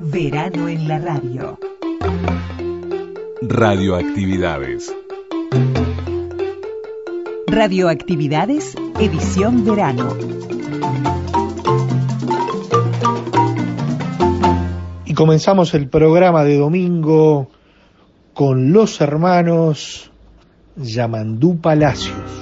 Verano en la radio. Radioactividades. Radioactividades, edición verano. Y comenzamos el programa de domingo con los hermanos Yamandú Palacios.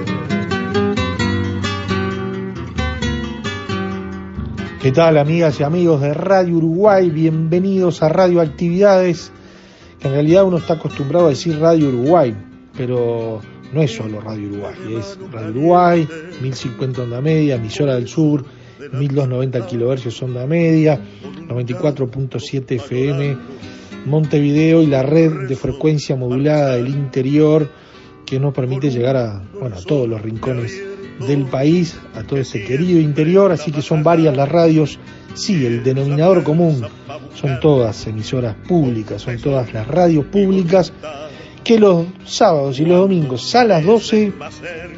¿Qué tal amigas y amigos de Radio Uruguay? Bienvenidos a Radio Actividades, que en realidad uno está acostumbrado a decir Radio Uruguay, pero no es solo Radio Uruguay, es Radio Uruguay, 1050 onda media, emisora del sur, 1290 kilohercios onda media, 94.7 FM, Montevideo y la red de frecuencia modulada del interior que nos permite llegar a, bueno, a todos los rincones del país, a todo ese querido interior, así que son varias las radios, sí, el denominador común son todas emisoras públicas, son todas las radios públicas que los sábados y los domingos a las 12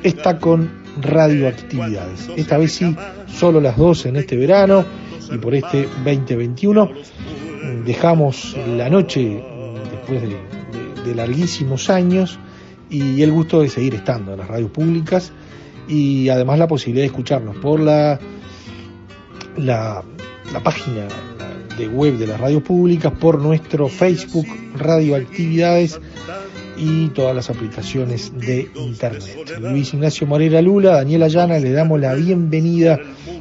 está con radioactividades. Esta vez sí, solo las 12 en este verano y por este 2021 dejamos la noche después de, de- de larguísimos años y el gusto de seguir estando en las radios públicas y además la posibilidad de escucharnos por la, la, página de web de las radios públicas, por nuestro Facebook Radioactividades y todas las aplicaciones de internet. Luis Ignacio Morera Lula, Daniela Llana, le damos la bienvenida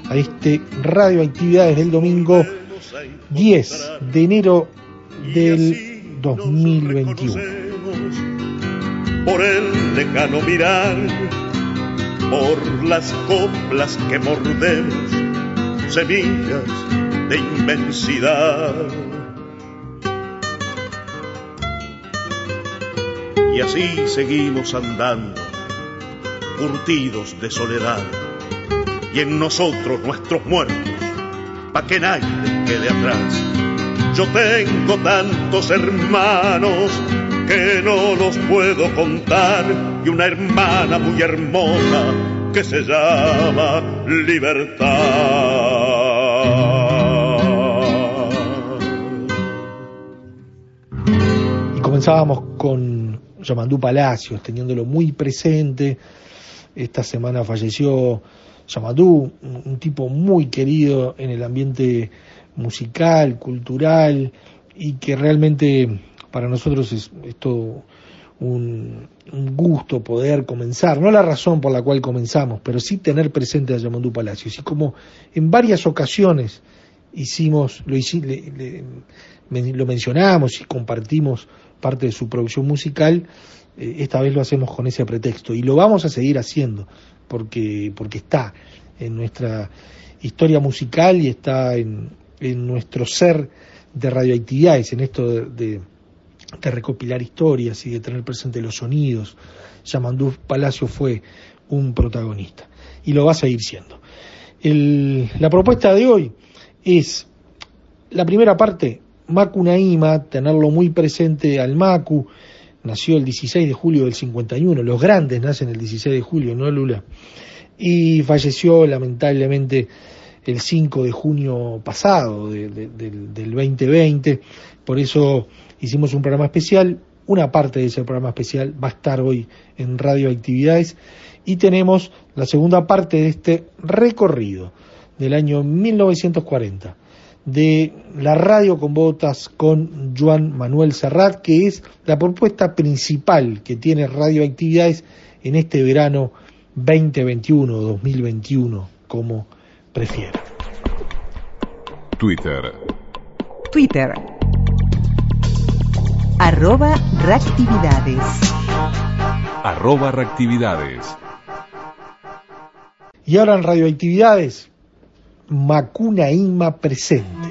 a este Radioactividades del domingo 10 de enero del 2021. Por el lejano mirar, por las coplas que mordemos, semillas de inmensidad. Y así seguimos andando, curtidos de soledad, y en nosotros nuestros muertos, pa' que nadie quede atrás. Yo tengo tantos hermanos que no los puedo contar y una hermana muy hermosa que se llama libertad. Y comenzábamos con Yamandú Palacios, teniéndolo muy presente. Esta semana falleció Yamandú, un, tipo muy querido en el ambiente musical, cultural, y que realmente para nosotros es, es todo un, gusto poder comenzar, no la razón por la cual comenzamos, pero sí tener presente a Yamandú Palacios. Y como en varias ocasiones hicimos, lo, hici- lo mencionamos y compartimos parte de su producción musical, eh, esta vez lo hacemos con ese pretexto y lo vamos a seguir haciendo porque, porque está en nuestra historia musical y está en, en nuestro ser de radioactividades, en esto de- de recopilar historias y de tener presente los sonidos. Yamandú Palacio fue un protagonista y lo va a seguir siendo. La propuesta de hoy es la primera parte, Macu Naima, tenerlo muy presente al Macu, nació el 16 de julio del 51, los grandes nacen el 16 de julio, ¿no, Lula? Y falleció lamentablemente el 5 de junio pasado de- de- del, del 2020, por eso hicimos un programa especial, una parte de ese programa especial va a estar hoy en Radioactividades y tenemos la segunda parte de este recorrido del año 1940 de la radio con botas con Juan Manuel Serrat, que es la propuesta principal que tiene Radioactividades en este verano 2021 2021, como prefiera. Twitter. Twitter. Arroba reactividades. Arroba reactividades. Y ahora en Radioactividades, Macuna Inma presente.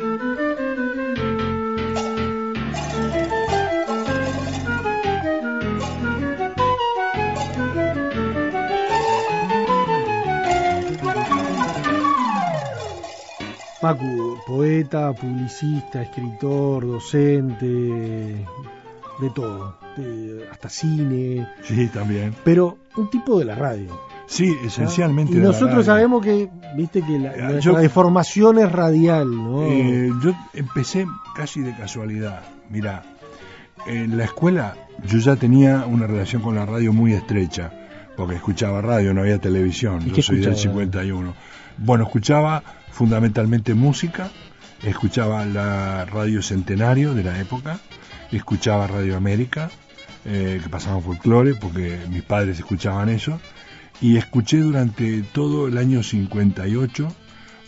Macu, poeta, publicista, escritor, docente, de todo, de- hasta cine, Sí, también. pero un tipo de la radio. Sí, esencialmente. Y de la nosotros radio. sabemos que, viste, que la, yo- deformación es radial, ¿no? Eh, yo empecé casi de casualidad. Mira, en la escuela yo ya tenía una relación con la radio muy estrecha, porque escuchaba radio, no había televisión. ¿Y Yo soy del escuchaba? 51. Bueno, escuchaba fundamentalmente música, escuchaba la radio Centenario de la época, escuchaba Radio América, eh, que pasaban folclore, porque mis padres escuchaban eso, y escuché durante todo el año 58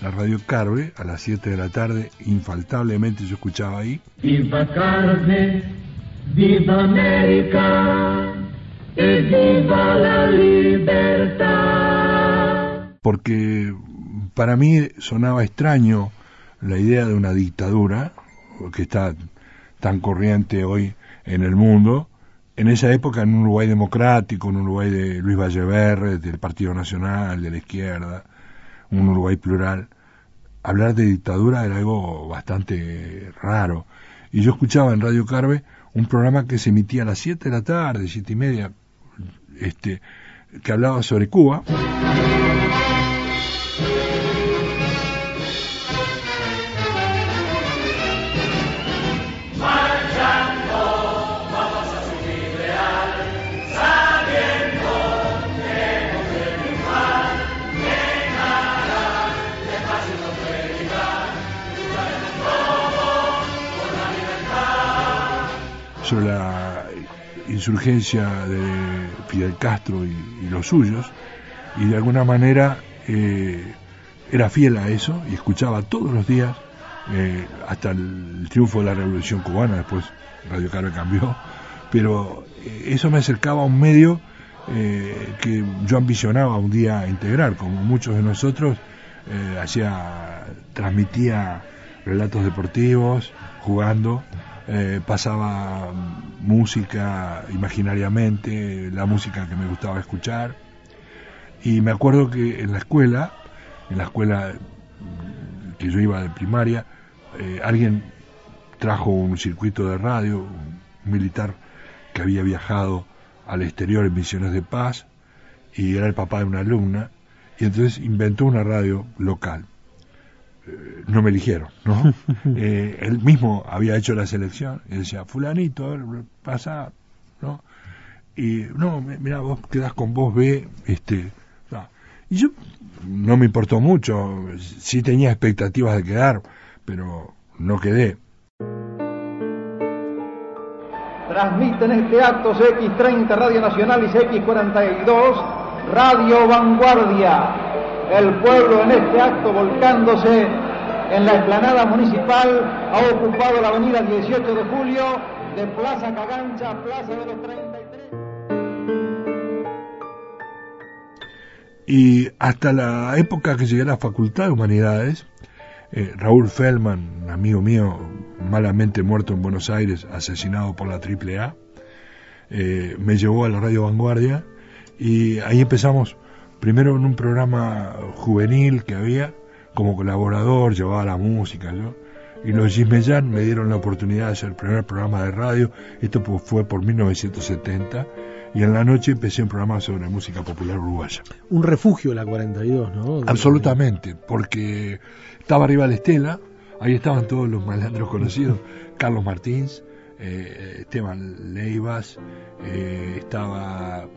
la radio Carve a las 7 de la tarde, infaltablemente yo escuchaba ahí, Viva carne, viva América, e viva la libertad. porque para mí sonaba extraño la idea de una dictadura que está tan corriente hoy en el mundo. En esa época, en un Uruguay democrático, un Uruguay de Luis Valleverre, del Partido Nacional, de la izquierda, un Uruguay plural, hablar de dictadura era algo bastante raro. Y yo escuchaba en Radio Carve un programa que se emitía a las 7 de la tarde, siete y media, este, que hablaba sobre Cuba. La insurgencia de Fidel Castro y, los suyos, y de alguna manera eh, era fiel a eso y escuchaba todos los días, eh, hasta el triunfo de la Revolución Cubana, después Radio Carve cambió, pero eh, eso me acercaba a un medio que yo ambicionaba un día integrar, como muchos de nosotros, hacía, transmitía relatos deportivos, jugando, eh, pasaba música imaginariamente, la música que me gustaba escuchar. Y me acuerdo que en la escuela, en la escuela que yo iba de primaria, eh, alguien trajo un circuito de radio, un militar que había viajado al exterior en misiones de paz, y era el papá de una alumna, y entonces inventó una radio local. Eh, no me eligieron, ¿no? Eh, él mismo había hecho la selección y decía, fulanito, ver, pasa, ¿no? Y no, mi- mira, vos quedás con vos B, este, no. y yo no me importó mucho, sí tenía expectativas de quedar, pero no quedé. Transmiten este acto CX30 Radio Nacional y CX42 Radio Vanguardia. El pueblo en este acto volcándose en la explanada municipal ha ocupado la avenida 18 de julio de Plaza Cagancha Plaza de los 33. Y hasta la época que llegué a la Facultad de Humanidades, eh, Raúl Feldman, amigo mío, malamente muerto en Buenos Aires, asesinado por la AAA, eh, me llevó a la Radio Vanguardia y ahí empezamos primero en un programa juvenil que había como colaborador, llevaba la música yo, y los Gismellán me dieron la oportunidad de hacer el primer programa de radio, esto fue por 1970, y en la noche empecé un programa sobre música popular uruguaya. Un refugio la 42, ¿no? Absolutamente, porque estaba arriba la estela, ahí estaban todos los malandros conocidos, Carlos Martins, eh, Esteban Leivas, eh, estaba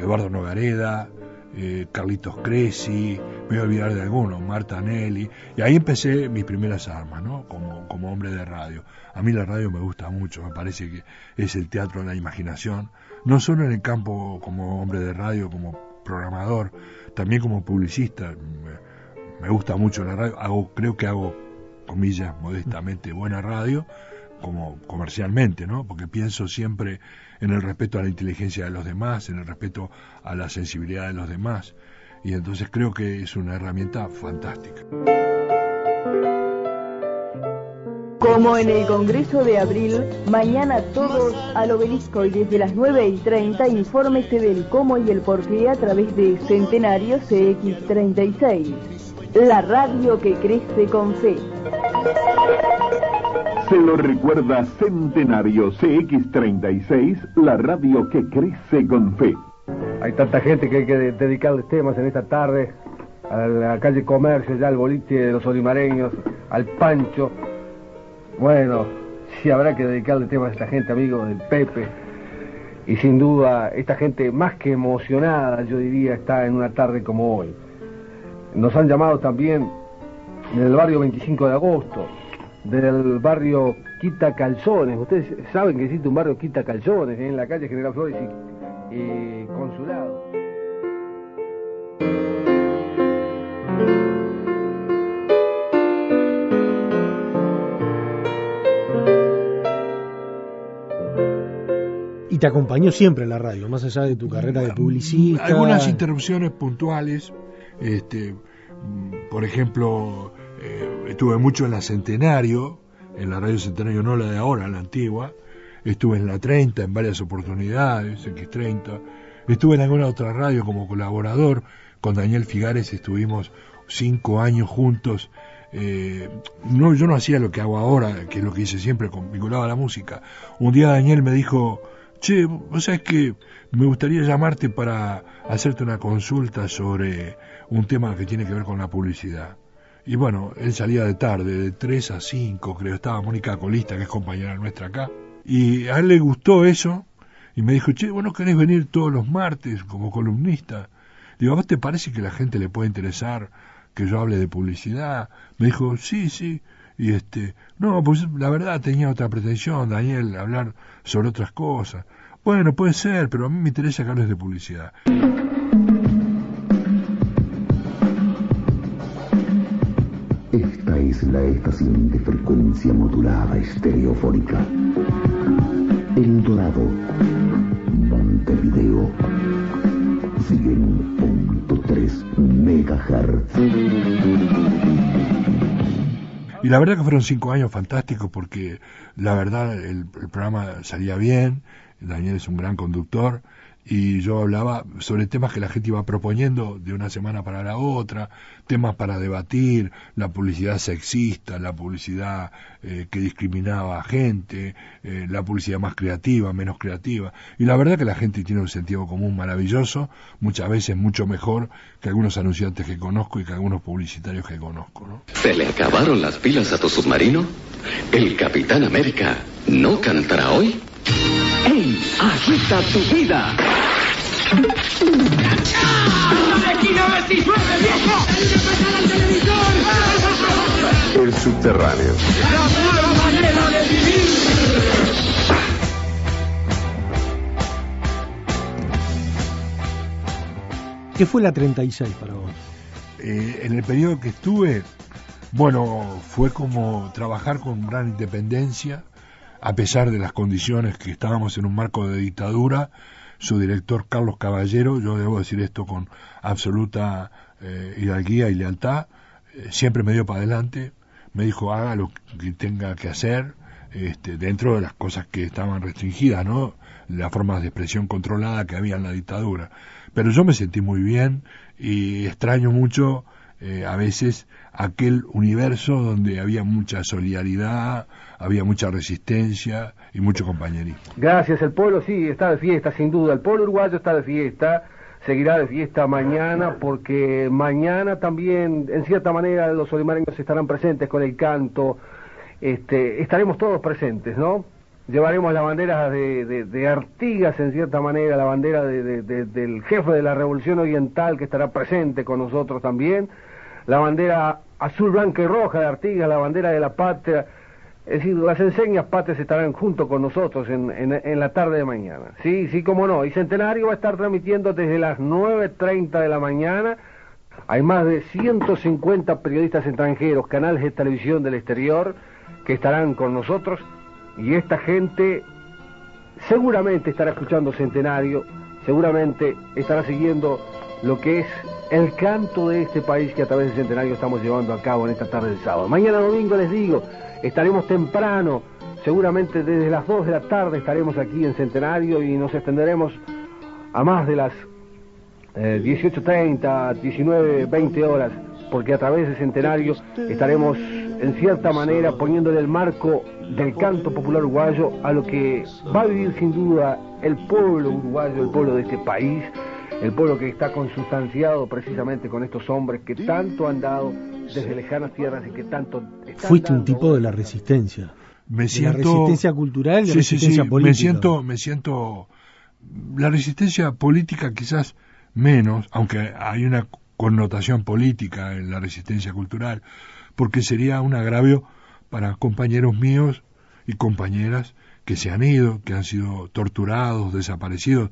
Eduardo Nogareda, eh, Carlitos Cresci, voy a olvidar de algunos, Marta Nelly, y ahí empecé mis primeras armas, ¿no? Como, como hombre de radio. A mí la radio me gusta mucho, me parece que es el teatro de la imaginación, no solo en el campo como hombre de radio, como programador, también como publicista. Me, me gusta mucho la radio, hago, creo que hago, comillas, modestamente, buena radio, como comercialmente, ¿no? Porque pienso siempre en el respeto a la inteligencia de los demás, en el respeto a la sensibilidad de los demás. Y entonces creo que es una herramienta fantástica. Como en el Congreso de Abril, mañana todos al obelisco y desde las 9 y 30 infórmese del cómo y el por qué a través de Centenario CX36, la radio que crece con fe. Se lo recuerda Centenario CX36, la radio que crece con fe. Hay tanta gente que hay que dedicarles temas en esta tarde, a la calle Comercio, ya al boliche de los olimareños, al Pancho. Bueno, sí habrá que dedicarle temas a esta gente, amigo del Pepe. Y sin duda, esta gente más que emocionada, yo diría, está en una tarde como hoy. Nos han llamado también del barrio 25 de agosto, del barrio Quita Calzones. Ustedes saben que existe un barrio Quita Calzones en la calle General Flores y, y Consulado. Y te acompañó siempre la radio, más allá de tu carrera de publicista. Algunas interrupciones puntuales, este, mm, por ejemplo, eh, estuve mucho en la Centenario, en la radio Centenario no la de ahora, la antigua, estuve en la 30 en varias oportunidades, X30, estuve en alguna otra radio como colaborador, con Daniel Figares estuvimos cinco años juntos, eh, no, yo no hacía lo que hago ahora, que es lo que hice siempre, vinculado a la música. Un día Daniel me dijo, che, vos sabés que me gustaría llamarte para hacerte una consulta sobre un tema que tiene que ver con la publicidad. Y bueno, él salía de tarde, de 3 a 5, creo, estaba Mónica Colista, que es compañera nuestra acá. Y a él le gustó eso, y me dijo, che, vos no querés venir todos los martes como columnista. Digo, ¿a vos te parece que la gente le puede interesar que yo hable de publicidad? Me dijo, sí, sí. Y este, no, pues la verdad tenía otra pretensión, Daniel, hablar sobre otras cosas. Bueno, puede ser, pero a mí me interesa que de publicidad. La estación de frecuencia modulada estereofónica. El Dorado, Montevideo, 100.3 megahertz. Y la verdad que fueron cinco años fantásticos porque la verdad el, el, programa salía bien, Daniel es un gran conductor y yo hablaba sobre temas que la gente iba proponiendo de una semana para la otra, temas para debatir, la publicidad sexista, la publicidad eh, que discriminaba a gente, eh, la publicidad más creativa, menos creativa. Y la verdad que la gente tiene un sentido común maravilloso, muchas veces mucho mejor que algunos anunciantes que conozco y que algunos publicitarios que conozco. ¿no? ¿Se le acabaron las pilas a tu submarino? ¿El Capitán América no cantará hoy? ¡Ey! ¡Agita tu vida! El subterráneo. La nueva manera de vivir. ¿Qué fue la 36 para vos? Eh, en el periodo que estuve, bueno, fue como trabajar con gran independencia, a pesar de las condiciones que estábamos en un marco de dictadura, su director Carlos Caballero, yo debo decir esto con absoluta eh, hidalguía y lealtad, eh, siempre me dio para adelante, me dijo haga lo que tenga que hacer, este, dentro de las cosas que estaban restringidas, ¿no? Las formas de expresión controlada que había en la dictadura. Pero yo me sentí muy bien y extraño mucho eh, a veces aquel universo donde había mucha solidaridad, había mucha resistencia y mucho compañerismo. Gracias, el pueblo sí está de fiesta, sin duda. El pueblo uruguayo está de fiesta, seguirá de fiesta mañana, porque mañana también, en cierta manera, los olimareños estarán presentes con el canto. Este, estaremos todos presentes, ¿no? llevaremos la bandera de, de, de, Artigas, en cierta manera, la bandera de, del jefe de la Revolución Oriental, que estará presente con nosotros también, la bandera azul, blanca y roja de Artigas, la bandera de la patria. Es decir, las enseñas patrias estarán junto con nosotros en, en, en, la tarde de mañana. Sí, sí, cómo no. Y Centenario va a estar transmitiendo desde las 9.30 de la mañana. Hay más de 150 periodistas extranjeros, canales de televisión del exterior, que estarán con nosotros. Y esta gente seguramente estará escuchando Centenario, seguramente estará siguiendo lo que es el canto de este país que a través de Centenario estamos llevando a cabo en esta tarde de sábado. Mañana domingo les digo, estaremos temprano, seguramente desde las 2 de la tarde estaremos aquí en Centenario y nos extenderemos a más de las eh, 18.30, 19, 20 horas, porque a través de Centenario estaremos en cierta manera poniéndole el marco del canto popular uruguayo a lo que va a vivir sin duda el pueblo uruguayo, el pueblo de este país, el pueblo que está consustanciado precisamente con estos hombres que tanto han dado desde lejanas tierras y que tanto... Fuiste un tipo de la resistencia. Me siento... la resistencia cultural y la resistencia política. Me siento, me siento... La resistencia política quizás menos, aunque hay una connotación política en la resistencia cultural, porque sería un agravio para compañeros míos y compañeras que se han ido, que han sido torturados, desaparecidos.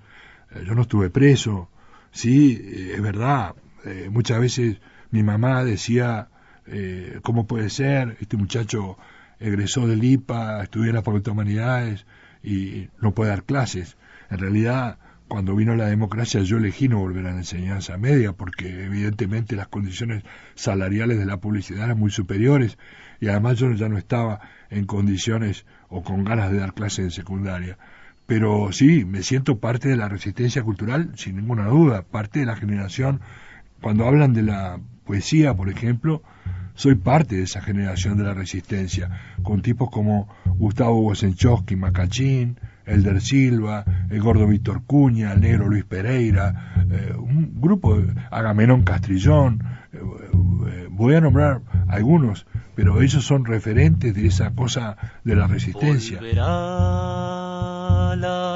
Eh, yo no estuve preso, sí, eh, es verdad, eh, muchas veces mi mamá decía, ¿cómo puede ser? Este muchacho egresó del IPA, estudió en la Facultad de Humanidades y no puede dar clases. En realidad, cuando vino la democracia yo elegí no volver a la enseñanza media porque evidentemente las condiciones salariales de la publicidad eran muy superiores y además yo ya no estaba en condiciones o con ganas de dar clases en secundaria. Pero sí, me siento parte de la resistencia cultural, sin ninguna duda, parte de la generación. Cuando hablan de la poesía, por ejemplo, soy parte de esa generación de la resistencia, con tipos como Gustavo Wosenchowski, Macachín, Elder Silva, el gordo Víctor Cuña, el negro Luis Pereira, eh, un grupo, Agamenón Castrillón, eh, eh, voy a nombrar algunos, pero ellos son referentes de esa cosa de la resistencia.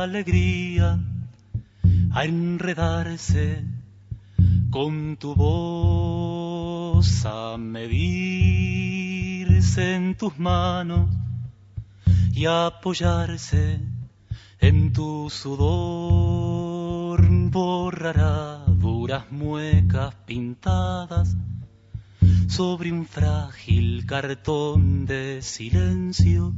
Alegría a enredarse con tu voz, a medirse en tus manos y apoyarse en tu sudor. Borrará duras muecas pintadas sobre un frágil cartón de silencio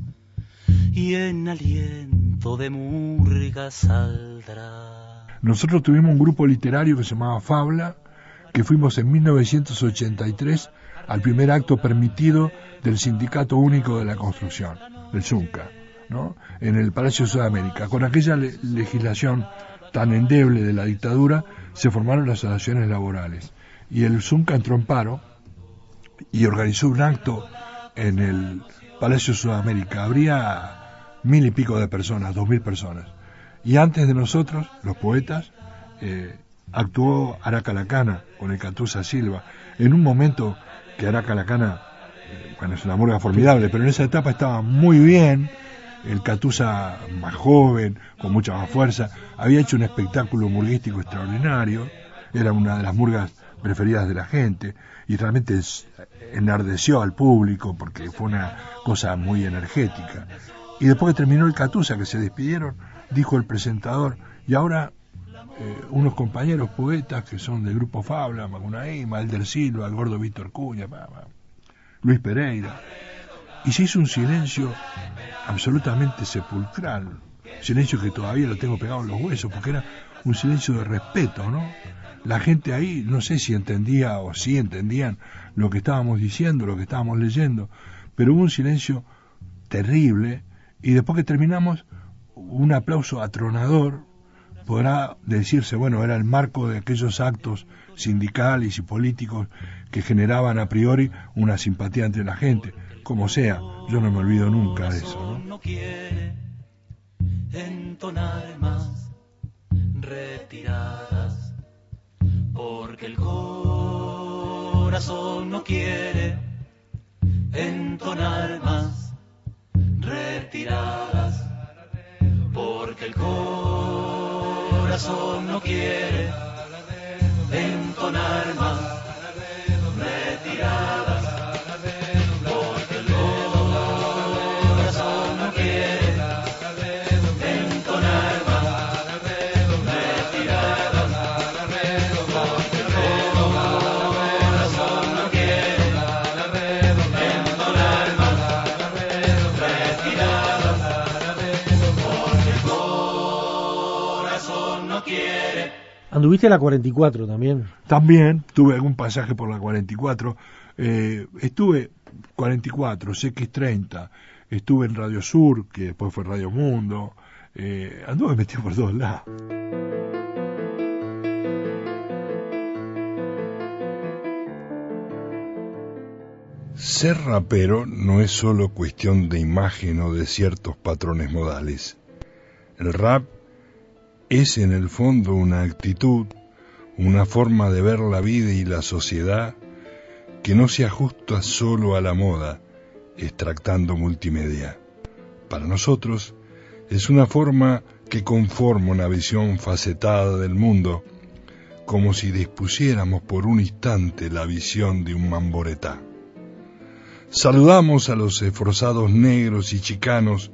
y en aliento de murga saldrá. Nosotros tuvimos un grupo literario que se llamaba Fabla, que fuimos en 1983 al primer acto permitido del Sindicato Único de la Construcción, el ZUNCA en el Palacio de Sudamérica. Con aquella legislación tan endeble de la dictadura, se formaron las asociaciones laborales. Y el Zunca entró en paro y organizó un acto en el Palacio de Sudamérica. Habría mil y pico de personas, dos mil personas. Y antes de nosotros, los poetas, eh, actuó Aracalacana con el Catusa Silva, en un momento que Aracalacana, eh, bueno, es una murga formidable, pero en esa etapa estaba muy bien, el Catusa más joven, con mucha más fuerza, había hecho un espectáculo murguístico extraordinario, era una de las murgas preferidas de la gente y realmente enardeció al público porque fue una cosa muy energética. Y después que terminó el Catusa, que se despidieron, dijo el presentador, y ahora eh, unos compañeros poetas que son del grupo Fabla, Magunaí, Malder Silva, el gordo Víctor Cuña, Luis Pereira, y se hizo un silencio absolutamente sepulcral, silencio que todavía lo tengo pegado en los huesos, porque era un silencio de respeto, ¿no? La gente ahí, no sé si entendía o si entendían lo que estábamos diciendo, lo que estábamos leyendo, pero hubo un silencio terrible y después que terminamos, un aplauso atronador, podrá decirse, bueno, era el marco de aquellos actos sindicales y políticos que generaban a priori una simpatía entre la gente como sea, yo no me olvido nunca de eso. ¿no? quiere entonar más retiradas, porque el corazón no quiere entonar más retiradas, porque el corazón no quiere entonar más. Anduviste a la 44 también. También tuve algún pasaje por la 44. Eh, estuve 44, CX30. Estuve en Radio Sur, que después fue Radio Mundo. Eh, anduve metido por todos lados. Ser rapero no es solo cuestión de imagen o de ciertos patrones modales. El rap es en el fondo una actitud, una forma de ver la vida y la sociedad que no se ajusta solo a la moda, extractando multimedia. Para nosotros es una forma que conforma una visión facetada del mundo, como si dispusiéramos por un instante la visión de un mamboretá. Saludamos a los esforzados negros y chicanos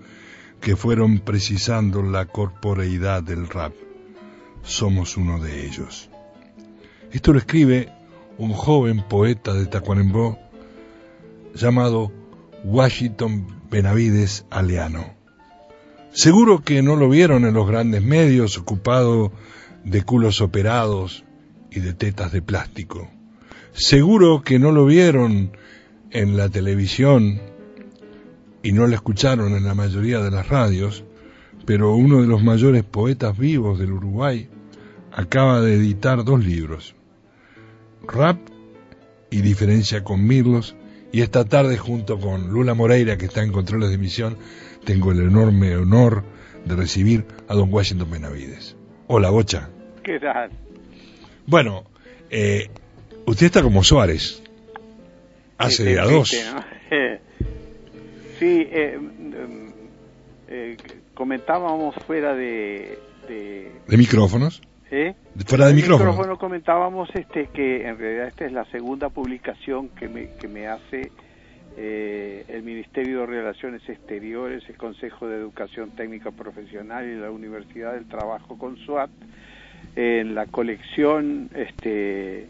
que fueron precisando la corporeidad del rap. Somos uno de ellos. Esto lo escribe un joven poeta de Tacuarembó llamado Washington Benavides Aleano. Seguro que no lo vieron en los grandes medios ocupado de culos operados y de tetas de plástico. Seguro que no lo vieron en la televisión y no lo escucharon en la mayoría de las radios, pero uno de los mayores poetas vivos del Uruguay acaba de editar dos libros, Rap y Diferencia con Mirlos, y esta tarde junto con Lula Moreira, que está en controles de emisión, tengo el enorme honor de recibir a don Washington Benavides. Hola, Bocha. ¿Qué tal? Bueno, eh, usted está como Suárez. Hace a dos. ¿no? Sí, eh, mm, eh, comentábamos fuera de... de ¿De micrófonos? ¿eh? Fuera de micrófono. comentábamos este que en realidad esta es la segunda publicación que me, que me hace eh, el Ministerio de Relaciones Exteriores, el Consejo de Educación Técnica Profesional y la Universidad del Trabajo con SUAT en la colección este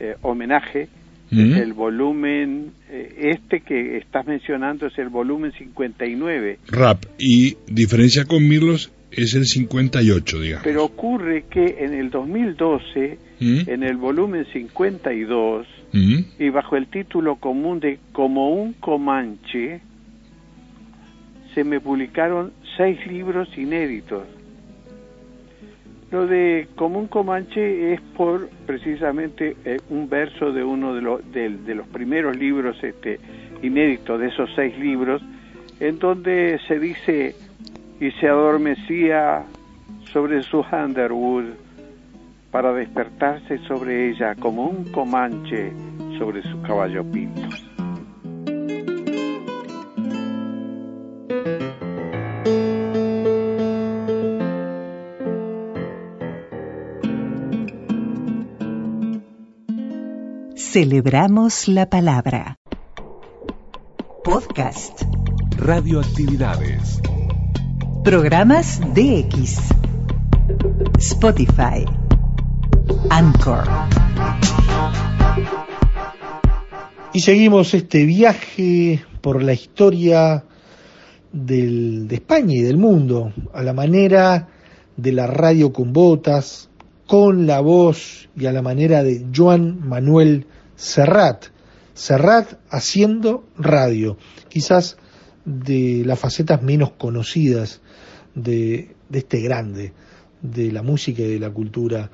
eh, homenaje Mm. el volumen eh, este que estás mencionando es el volumen 59 Rap y Diferencia con Mirlos es el 58, digamos. pero ocurre que en el 2012 ¿Mm? en el volumen 52 ¿Mm? y bajo el título común de Como un Comanche, se me publicaron seis libros inéditos. Lo de Como un Comanche es por precisamente eh, un verso de uno de, los de, de los primeros libros este, inéditos de esos seis libros, en donde se dice y se adormecía sobre su Underwood para despertarse sobre ella como un comanche sobre su caballo pinto. Celebramos la palabra. Podcast. Radioactividades. Programas DX. Spotify. Anchor. Y seguimos este viaje por la historia del- de España y del mundo, a la manera de la radio con botas, con la voz y a la manera de Joan Manuel Serrat. Serrat haciendo radio, quizás de las facetas menos conocidas de, de este grande, de la música y de la cultura,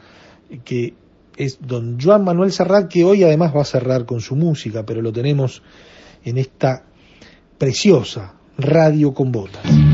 que es don Joan Manuel Serrat, que hoy además va a cerrar con su música, pero lo tenemos en esta preciosa radio con botas.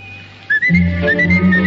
Müzik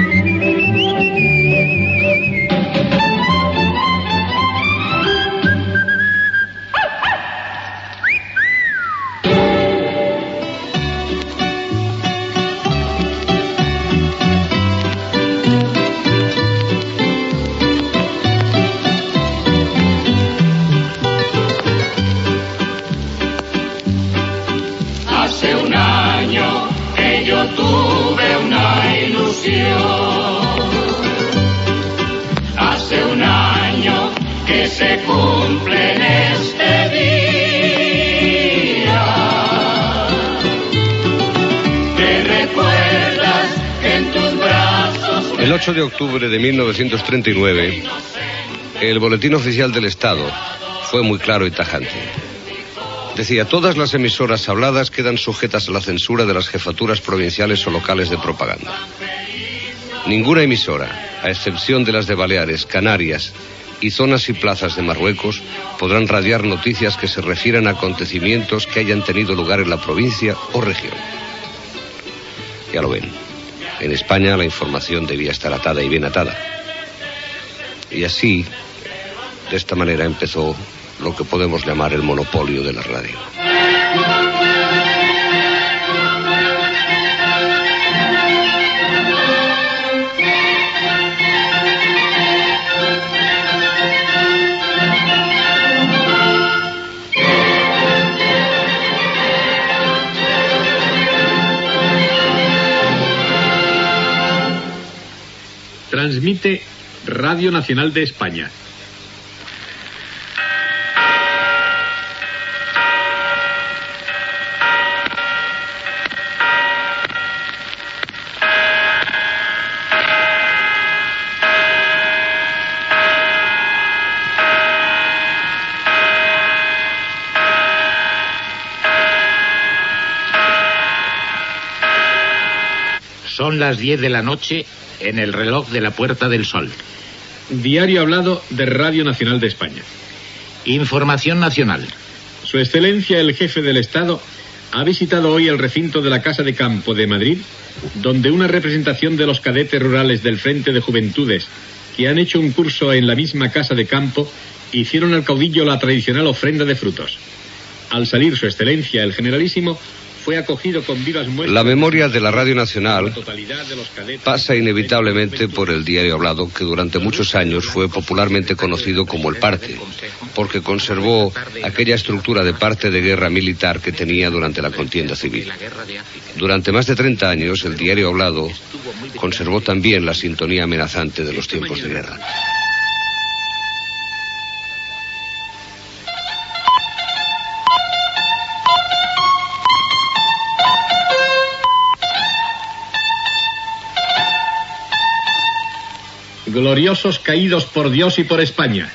se cumple en este día. Te recuerdas en tus brazos El 8 de octubre de 1939, el Boletín Oficial del Estado fue muy claro y tajante. Decía, todas las emisoras habladas quedan sujetas a la censura de las jefaturas provinciales o locales de propaganda. Ninguna emisora, a excepción de las de Baleares, Canarias y zonas y plazas de Marruecos, podrán radiar noticias que se refieran a acontecimientos que hayan tenido lugar en la provincia o región. Ya lo ven. En España la información debía estar atada y bien atada. Y así, de esta manera empezó lo que podemos llamar el monopolio de la radio. Transmite Radio Nacional de España. Son las 10 de la noche en el reloj de la Puerta del Sol. Diario hablado de Radio Nacional de España. Información nacional. Su Excelencia el Jefe del Estado ha visitado hoy el recinto de la Casa de Campo de Madrid, donde una representación de los cadetes rurales del Frente de Juventudes, que han hecho un curso en la misma Casa de Campo, hicieron al caudillo la tradicional ofrenda de frutos. Al salir Su Excelencia el Generalísimo, fue acogido con vivas muestras. La memoria de la Radio Nacional pasa inevitablemente por el diario hablado que durante muchos años fue popularmente conocido como el parte, porque conservó aquella estructura de parte de guerra militar que tenía durante la contienda civil. Durante más de 30 años el diario hablado conservó también la sintonía amenazante de los tiempos de guerra. Gloriosos caídos por Dios y por España.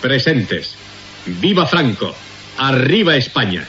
Presentes. Viva Franco. Arriba España.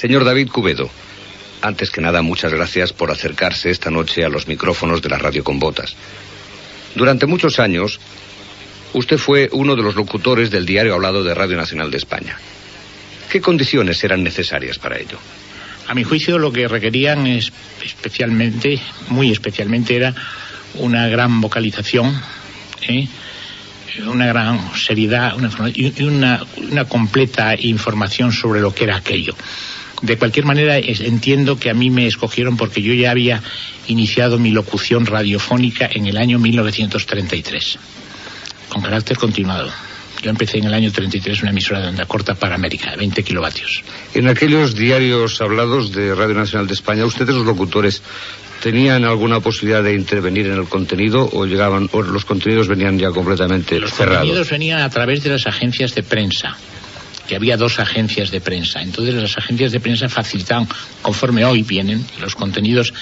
Señor David Cubedo, antes que nada muchas gracias por acercarse esta noche a los micrófonos de la radio con botas. Durante muchos años, usted fue uno de los locutores del diario hablado de Radio Nacional de España. ¿Qué condiciones eran necesarias para ello? A mi juicio lo que requerían es especialmente, muy especialmente, era una gran vocalización, ¿eh? una gran seriedad y una completa información sobre lo que era aquello. De cualquier manera, es, entiendo que a mí me escogieron porque yo ya había iniciado mi locución radiofónica en el año 1933, con carácter continuado. Yo empecé en el año 33 una emisora de onda corta para América, 20 kilovatios. En aquellos diarios hablados de Radio Nacional de España, ustedes los locutores tenían alguna posibilidad de intervenir en el contenido o llegaban o los contenidos venían ya completamente Los cerrados. contenidos venían a través de las agencias de prensa que había dos agencias de prensa. Entonces las agencias de prensa facilitaban, conforme hoy vienen los contenidos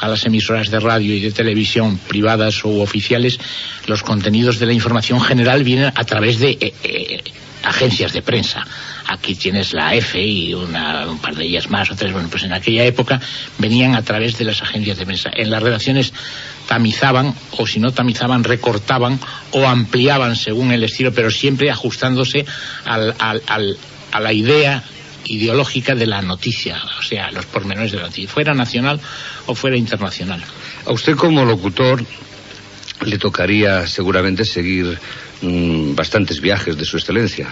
a las emisoras de radio y de televisión privadas o oficiales, los contenidos de la información general vienen a través de eh, eh, agencias de prensa. Aquí tienes la EFE y una, un par de ellas más, otras. Bueno, pues en aquella época venían a través de las agencias de prensa. En las redacciones tamizaban, o si no tamizaban, recortaban o ampliaban según el estilo, pero siempre ajustándose al, a la idea ideológica de la noticia, o sea, los pormenores de la noticia, fuera nacional o fuera internacional. A usted como locutor le tocaría seguramente seguir mmm, bastantes viajes de su excelencia.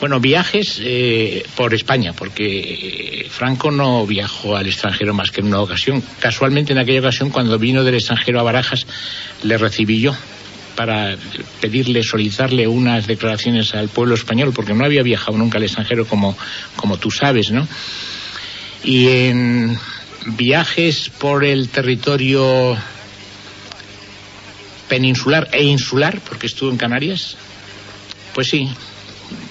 Bueno, viajes eh, por España, porque eh, Franco no viajó al extranjero más que en una ocasión. Casualmente en aquella ocasión, cuando vino del extranjero a Barajas, le recibí yo para pedirle, solicitarle unas declaraciones al pueblo español, porque no había viajado nunca al extranjero como, como tú sabes, ¿no? Y en viajes por el territorio peninsular e insular, porque estuvo en Canarias, pues sí,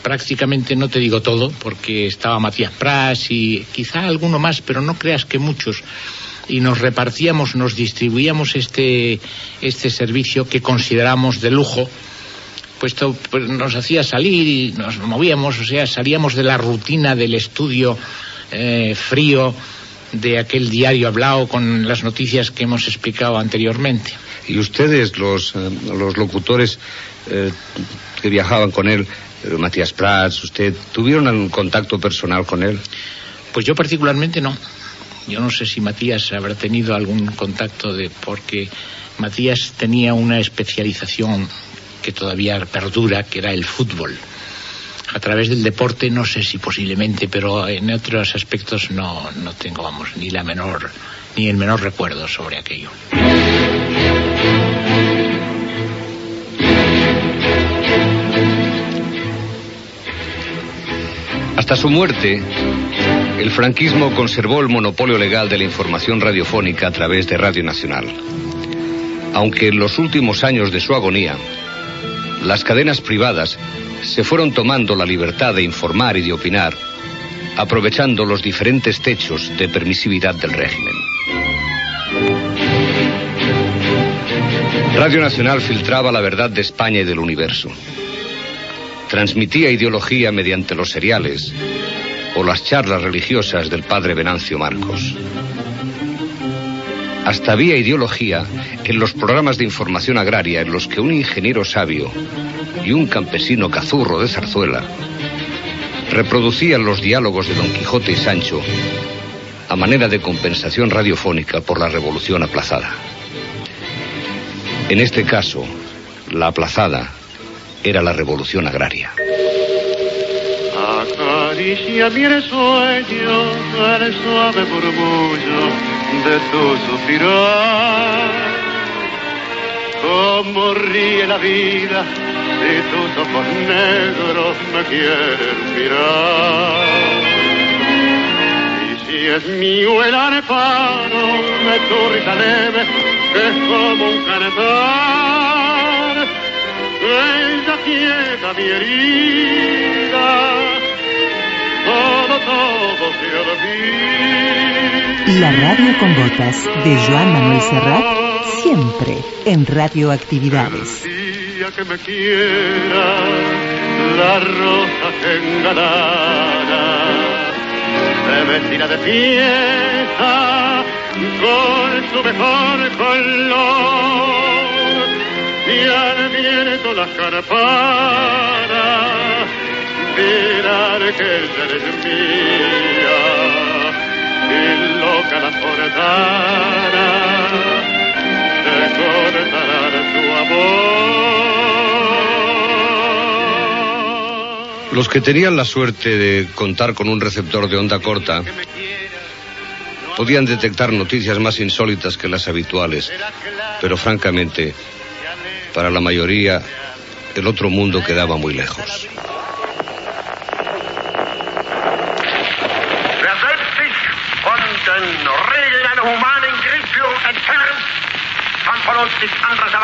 prácticamente no te digo todo, porque estaba Matías Pras y quizá alguno más, pero no creas que muchos. Y nos repartíamos, nos distribuíamos este, este servicio que consideramos de lujo, puesto pues, nos hacía salir y nos movíamos, o sea, salíamos de la rutina del estudio eh, frío de aquel diario hablado con las noticias que hemos explicado anteriormente. ¿Y ustedes, los, eh, los locutores eh, que viajaban con él, Matías Prats, usted, ¿tuvieron algún contacto personal con él? Pues yo particularmente no. Yo no sé si Matías habrá tenido algún contacto de porque Matías tenía una especialización que todavía perdura, que era el fútbol. A través del deporte no sé si posiblemente, pero en otros aspectos no, no tengo, vamos, ni la menor, ni el menor recuerdo sobre aquello. Hasta su muerte, el franquismo conservó el monopolio legal de la información radiofónica a través de Radio Nacional. Aunque en los últimos años de su agonía, las cadenas privadas se fueron tomando la libertad de informar y de opinar, aprovechando los diferentes techos de permisividad del régimen. Radio Nacional filtraba la verdad de España y del universo transmitía ideología mediante los seriales o las charlas religiosas del padre Venancio Marcos. Hasta había ideología en los programas de información agraria en los que un ingeniero sabio y un campesino cazurro de zarzuela reproducían los diálogos de Don Quijote y Sancho a manera de compensación radiofónica por la revolución aplazada. En este caso, la aplazada era la revolución agraria. Acaricia mi sueño el suave murmullo de tu suspirar. Como ríe la vida si tus ojos negros me quieren mirar. Y si es mío el arpano de tu risa leve, que es como un cantar ella quieta mi herida, todo, todo se olvida. La radio con botas de Joan Manuel Serrat, siempre en Radioactividades. día que me quiera, la rosa que engalara, se vestirá de fiesta con su mejor color y al viento las dirán que eres mía y loca la cortará amor. Los que tenían la suerte de contar con un receptor de onda corta podían detectar noticias más insólitas que las habituales, pero francamente, para la mayoría, el otro mundo quedaba muy lejos.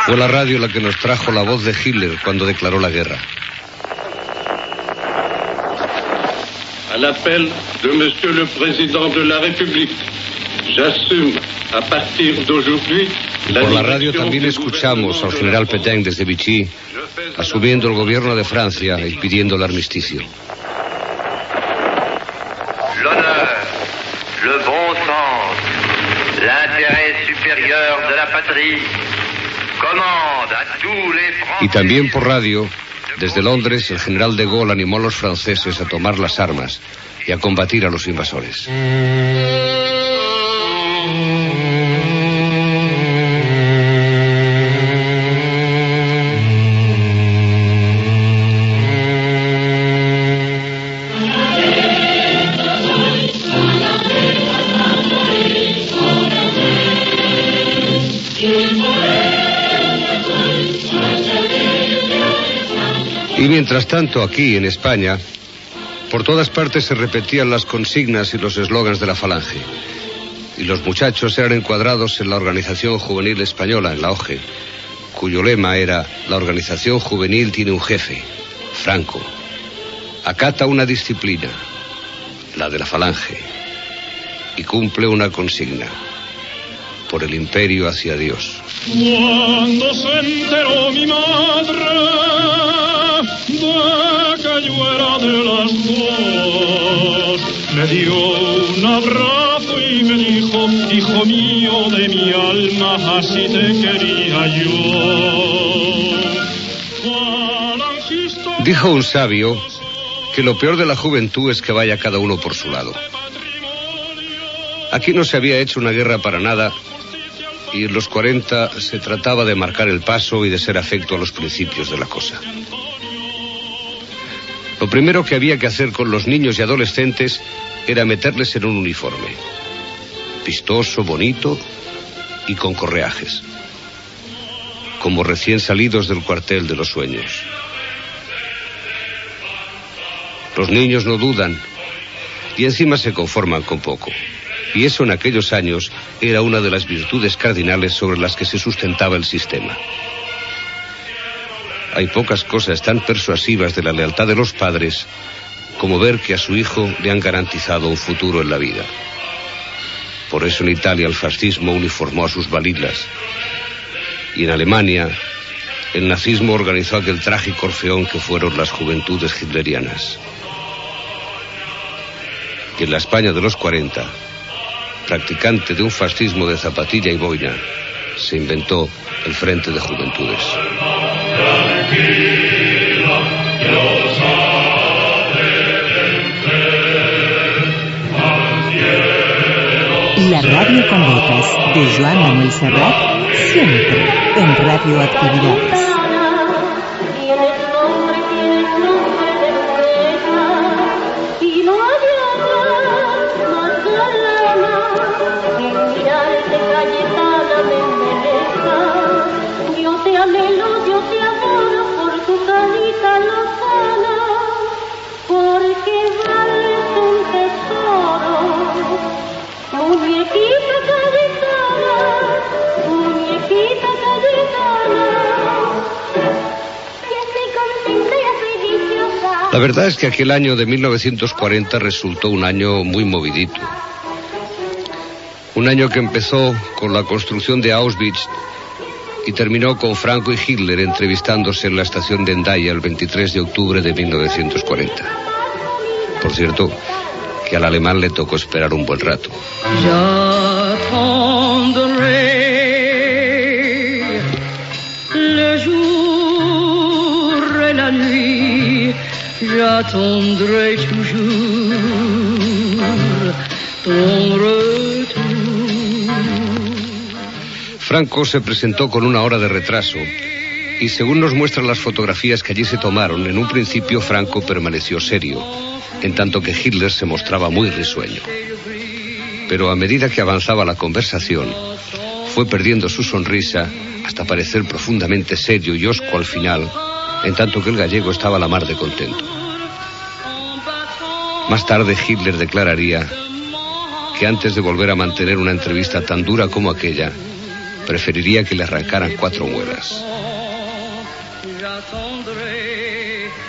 Fue la radio la que nos trajo la voz de Hitler cuando declaró la guerra. À l'appel de Monsieur le Président de la République, j'assume à partir d'aujourd'hui Por la radio también escuchamos al general Petain desde Vichy asumiendo el gobierno de Francia y pidiendo el armisticio. L'honneur, le bon sens, l'intérêt supérieur de la patrie commande à tous les Y también por radio, desde Londres, el general de Gaulle animó a los franceses a tomar las armas y a combatir a los invasores. Mientras tanto, aquí en España, por todas partes se repetían las consignas y los eslogans de la falange. Y los muchachos eran encuadrados en la Organización Juvenil Española, en la OGE, cuyo lema era La organización juvenil tiene un jefe, Franco. Acata una disciplina, la de la falange, y cumple una consigna, por el imperio hacia Dios. Cuando se enteró mi madre que yo de las dos, me dio un abrazo y me dijo, hijo mío de mi alma, así te quería yo. Dijo un sabio que lo peor de la juventud es que vaya cada uno por su lado. Aquí no se había hecho una guerra para nada y en los 40 se trataba de marcar el paso y de ser afecto a los principios de la cosa. Lo primero que había que hacer con los niños y adolescentes era meterles en un uniforme, vistoso, bonito y con correajes, como recién salidos del cuartel de los sueños. Los niños no dudan y encima se conforman con poco. Y eso en aquellos años era una de las virtudes cardinales sobre las que se sustentaba el sistema. Hay pocas cosas tan persuasivas de la lealtad de los padres como ver que a su hijo le han garantizado un futuro en la vida. Por eso en Italia el fascismo uniformó a sus balilas. Y en Alemania el nazismo organizó aquel trágico orfeón que fueron las juventudes hitlerianas. Y en la España de los 40, practicante de un fascismo de zapatilla y boina, se inventó el Frente de Juventudes. La radio con letras de Joan Manuel Serrat, siempre en Radioactividades. Y La verdad es que aquel año de 1940 resultó un año muy movidito. Un año que empezó con la construcción de Auschwitz y terminó con Franco y Hitler entrevistándose en la estación de Endaya el 23 de octubre de 1940. Por cierto, que al alemán le tocó esperar un buen rato. Toujours ton retour. Franco se presentó con una hora de retraso y según nos muestran las fotografías que allí se tomaron, en un principio Franco permaneció serio, en tanto que Hitler se mostraba muy risueño. Pero a medida que avanzaba la conversación, fue perdiendo su sonrisa hasta parecer profundamente serio y osco al final, en tanto que el gallego estaba a la mar de contento. Más tarde Hitler declararía que antes de volver a mantener una entrevista tan dura como aquella, preferiría que le arrancaran cuatro muelas.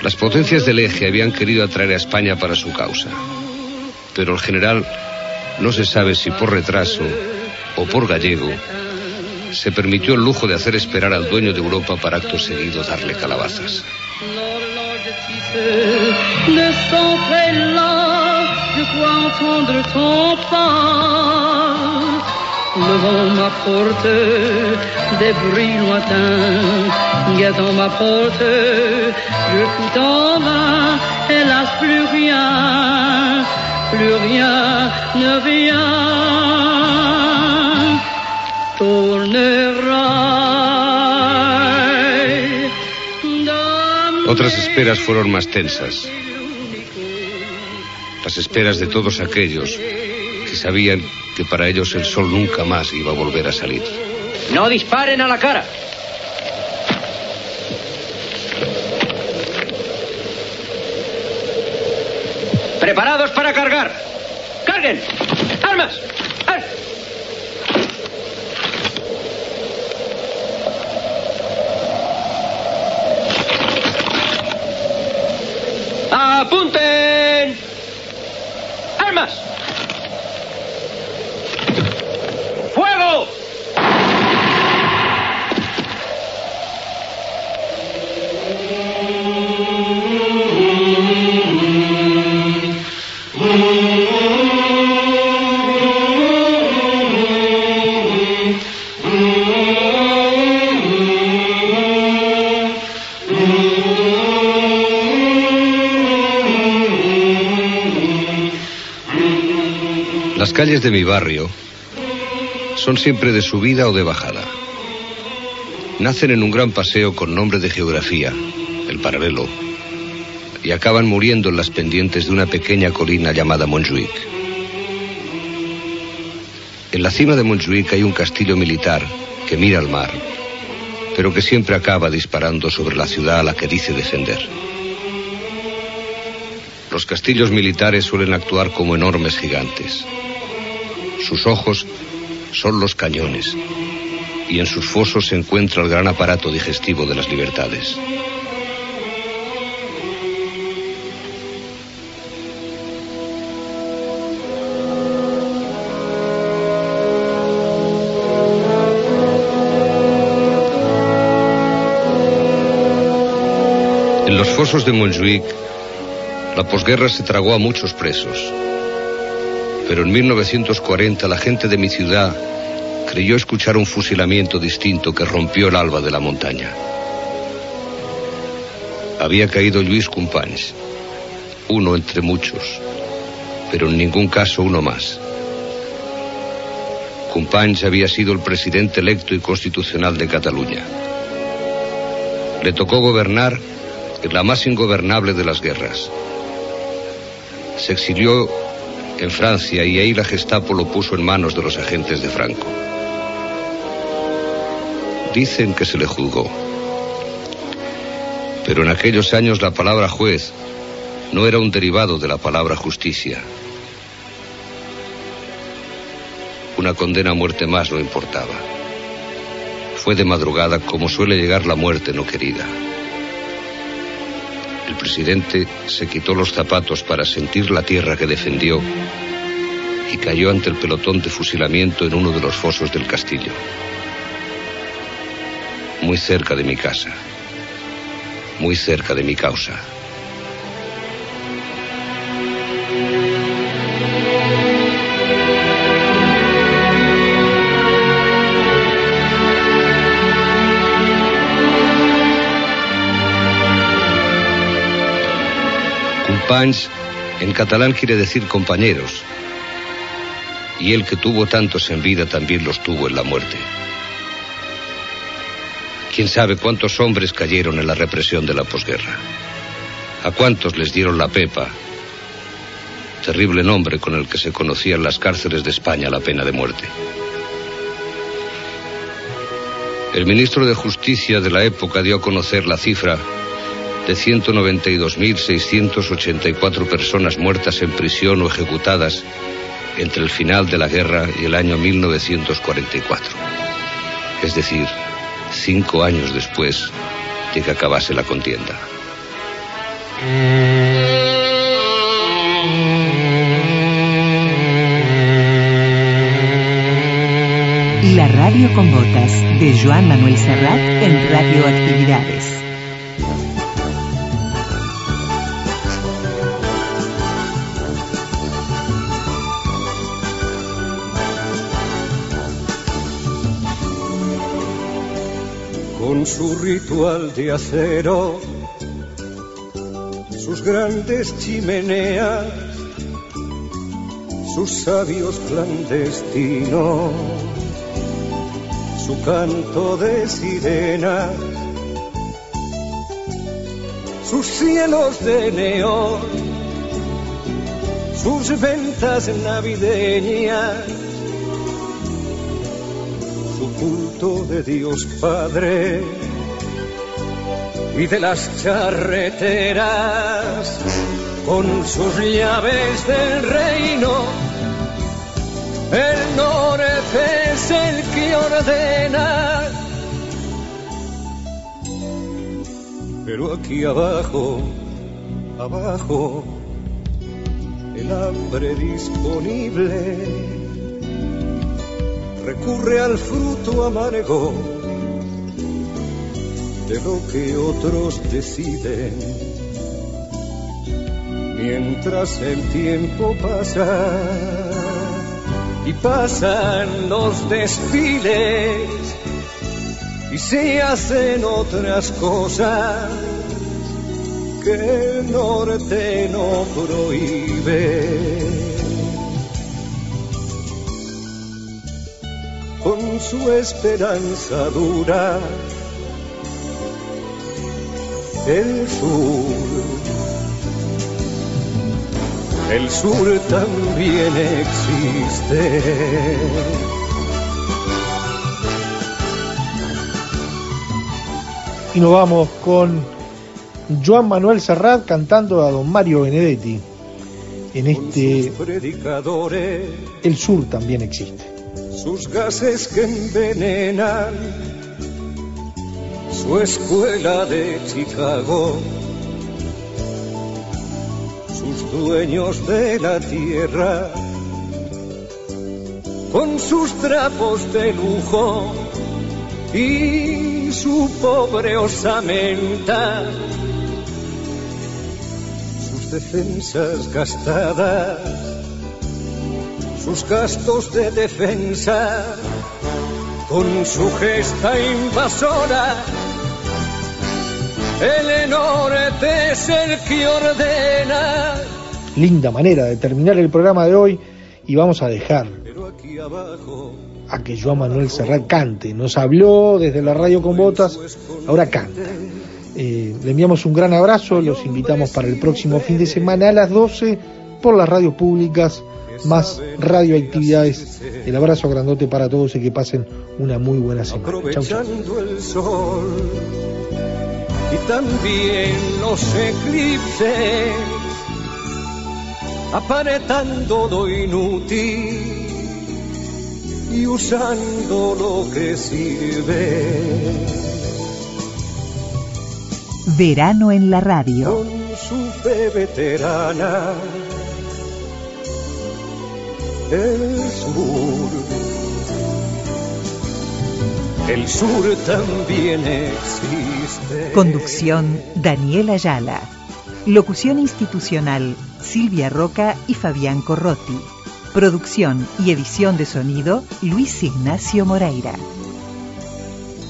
Las potencias del eje habían querido atraer a España para su causa, pero el general no se sabe si por retraso o por gallego se permitió el lujo de hacer esperar al dueño de Europa para acto seguido darle calabazas. De son prélat, je crois entendre ton pas. Le vent m'apporte des bruits lointains, guettant ma porte, je coûte en vain, hélas plus rien, plus rien ne vient. Tournerai Otras esperas fueron más tensas. Las esperas de todos aquellos que sabían que para ellos el sol nunca más iba a volver a salir. No disparen a la cara. Preparados para cargar. ¡Carguen! ¡Armas! ¡Apunten! Las calles de mi barrio son siempre de subida o de bajada. Nacen en un gran paseo con nombre de geografía, el paralelo, y acaban muriendo en las pendientes de una pequeña colina llamada Montjuic. En la cima de Montjuic hay un castillo militar que mira al mar, pero que siempre acaba disparando sobre la ciudad a la que dice defender. Los castillos militares suelen actuar como enormes gigantes. Sus ojos son los cañones y en sus fosos se encuentra el gran aparato digestivo de las libertades. En los fosos de Montjuic, la posguerra se tragó a muchos presos. Pero en 1940 la gente de mi ciudad creyó escuchar un fusilamiento distinto que rompió el alba de la montaña. Había caído Luis Companys, uno entre muchos, pero en ningún caso uno más. Companys había sido el presidente electo y constitucional de Cataluña. Le tocó gobernar en la más ingobernable de las guerras. Se exilió en Francia y ahí la Gestapo lo puso en manos de los agentes de Franco. Dicen que se le juzgó. Pero en aquellos años la palabra juez no era un derivado de la palabra justicia. Una condena a muerte más no importaba. Fue de madrugada como suele llegar la muerte no querida. El presidente se quitó los zapatos para sentir la tierra que defendió y cayó ante el pelotón de fusilamiento en uno de los fosos del castillo, muy cerca de mi casa, muy cerca de mi causa. Companys en catalán quiere decir compañeros. Y el que tuvo tantos en vida también los tuvo en la muerte. ¿Quién sabe cuántos hombres cayeron en la represión de la posguerra? ¿A cuántos les dieron la pepa? Terrible nombre con el que se conocía en las cárceles de España la pena de muerte. El ministro de Justicia de la época dio a conocer la cifra de 192.684 personas muertas en prisión o ejecutadas entre el final de la guerra y el año 1944. Es decir, cinco años después de que acabase la contienda. La radio con botas de Joan Manuel Serrat en Radioactividades. Su ritual de acero, sus grandes chimeneas, sus sabios clandestinos su canto de sirena, sus cielos de neón, sus ventas navideñas, su culto de Dios Padre y de las charreteras, con sus llaves del reino el norte es el que ordena. Pero aquí abajo, abajo, el hambre disponible recurre al fruto amargo de lo que otros deciden. Mientras el tiempo pasa, y pasan los desfiles y se hacen otras cosas que el norte no prohíbe. Con su esperanza dura, el sur el sur también existe. Y nos vamos con Joan Manuel Serrat cantando a don Mario Benedetti. En este El sur también existe. Sus gases que envenenan su escuela de Chicago. Dueños de la tierra, con sus trapos de lujo y su pobre osamenta, sus defensas gastadas, sus gastos de defensa, con su gesta invasora el norte es el que ordena linda manera de terminar el programa de hoy y vamos a dejar a que Joan Manuel Serrat cante. Nos habló desde la radio con botas, ahora canta. Eh, le enviamos un gran abrazo, los invitamos para el próximo fin de semana a las 12 por las radios públicas, más radioactividades. El abrazo grandote para todos y que pasen una muy buena semana. Chau, y también los eclipses aparentando lo inútil y usando lo que sirve. Verano en la radio. Con su fe veterana, el sur. El sur también existe. Conducción Daniela Ayala. Locución institucional Silvia Roca y Fabián Corrotti. Producción y edición de sonido Luis Ignacio Moreira.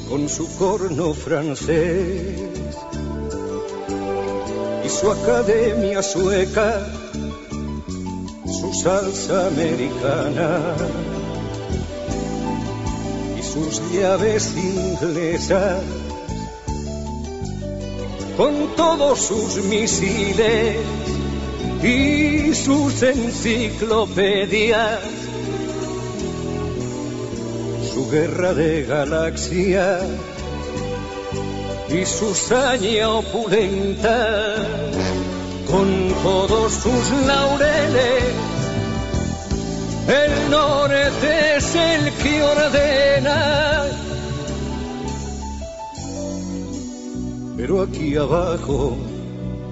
Con su corno francés y su academia sueca, su salsa americana sus llaves inglesas, con todos sus misiles y sus enciclopedias, su guerra de galaxias y su saña opulenta, con todos sus laureles. El norte es el que ordena, pero aquí abajo,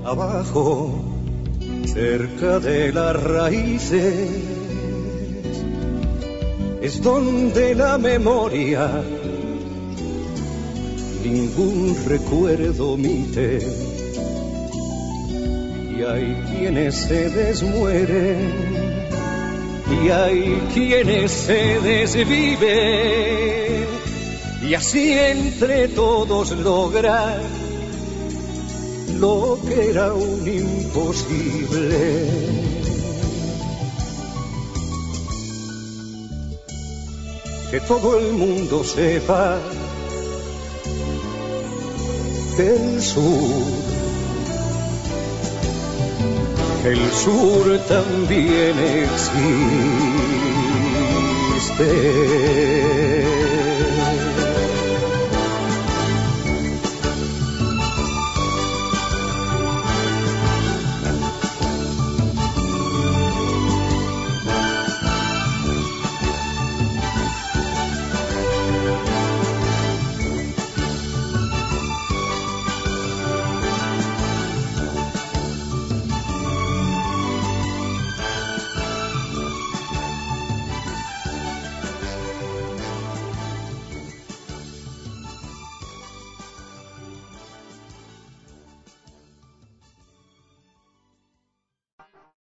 abajo, cerca de las raíces, es donde la memoria ningún recuerdo omite. Y hay quienes se desmueren, y hay quienes se desviven, y así entre todos lograr lo que era un imposible. Que todo el mundo sepa que el sur, el sur también existe.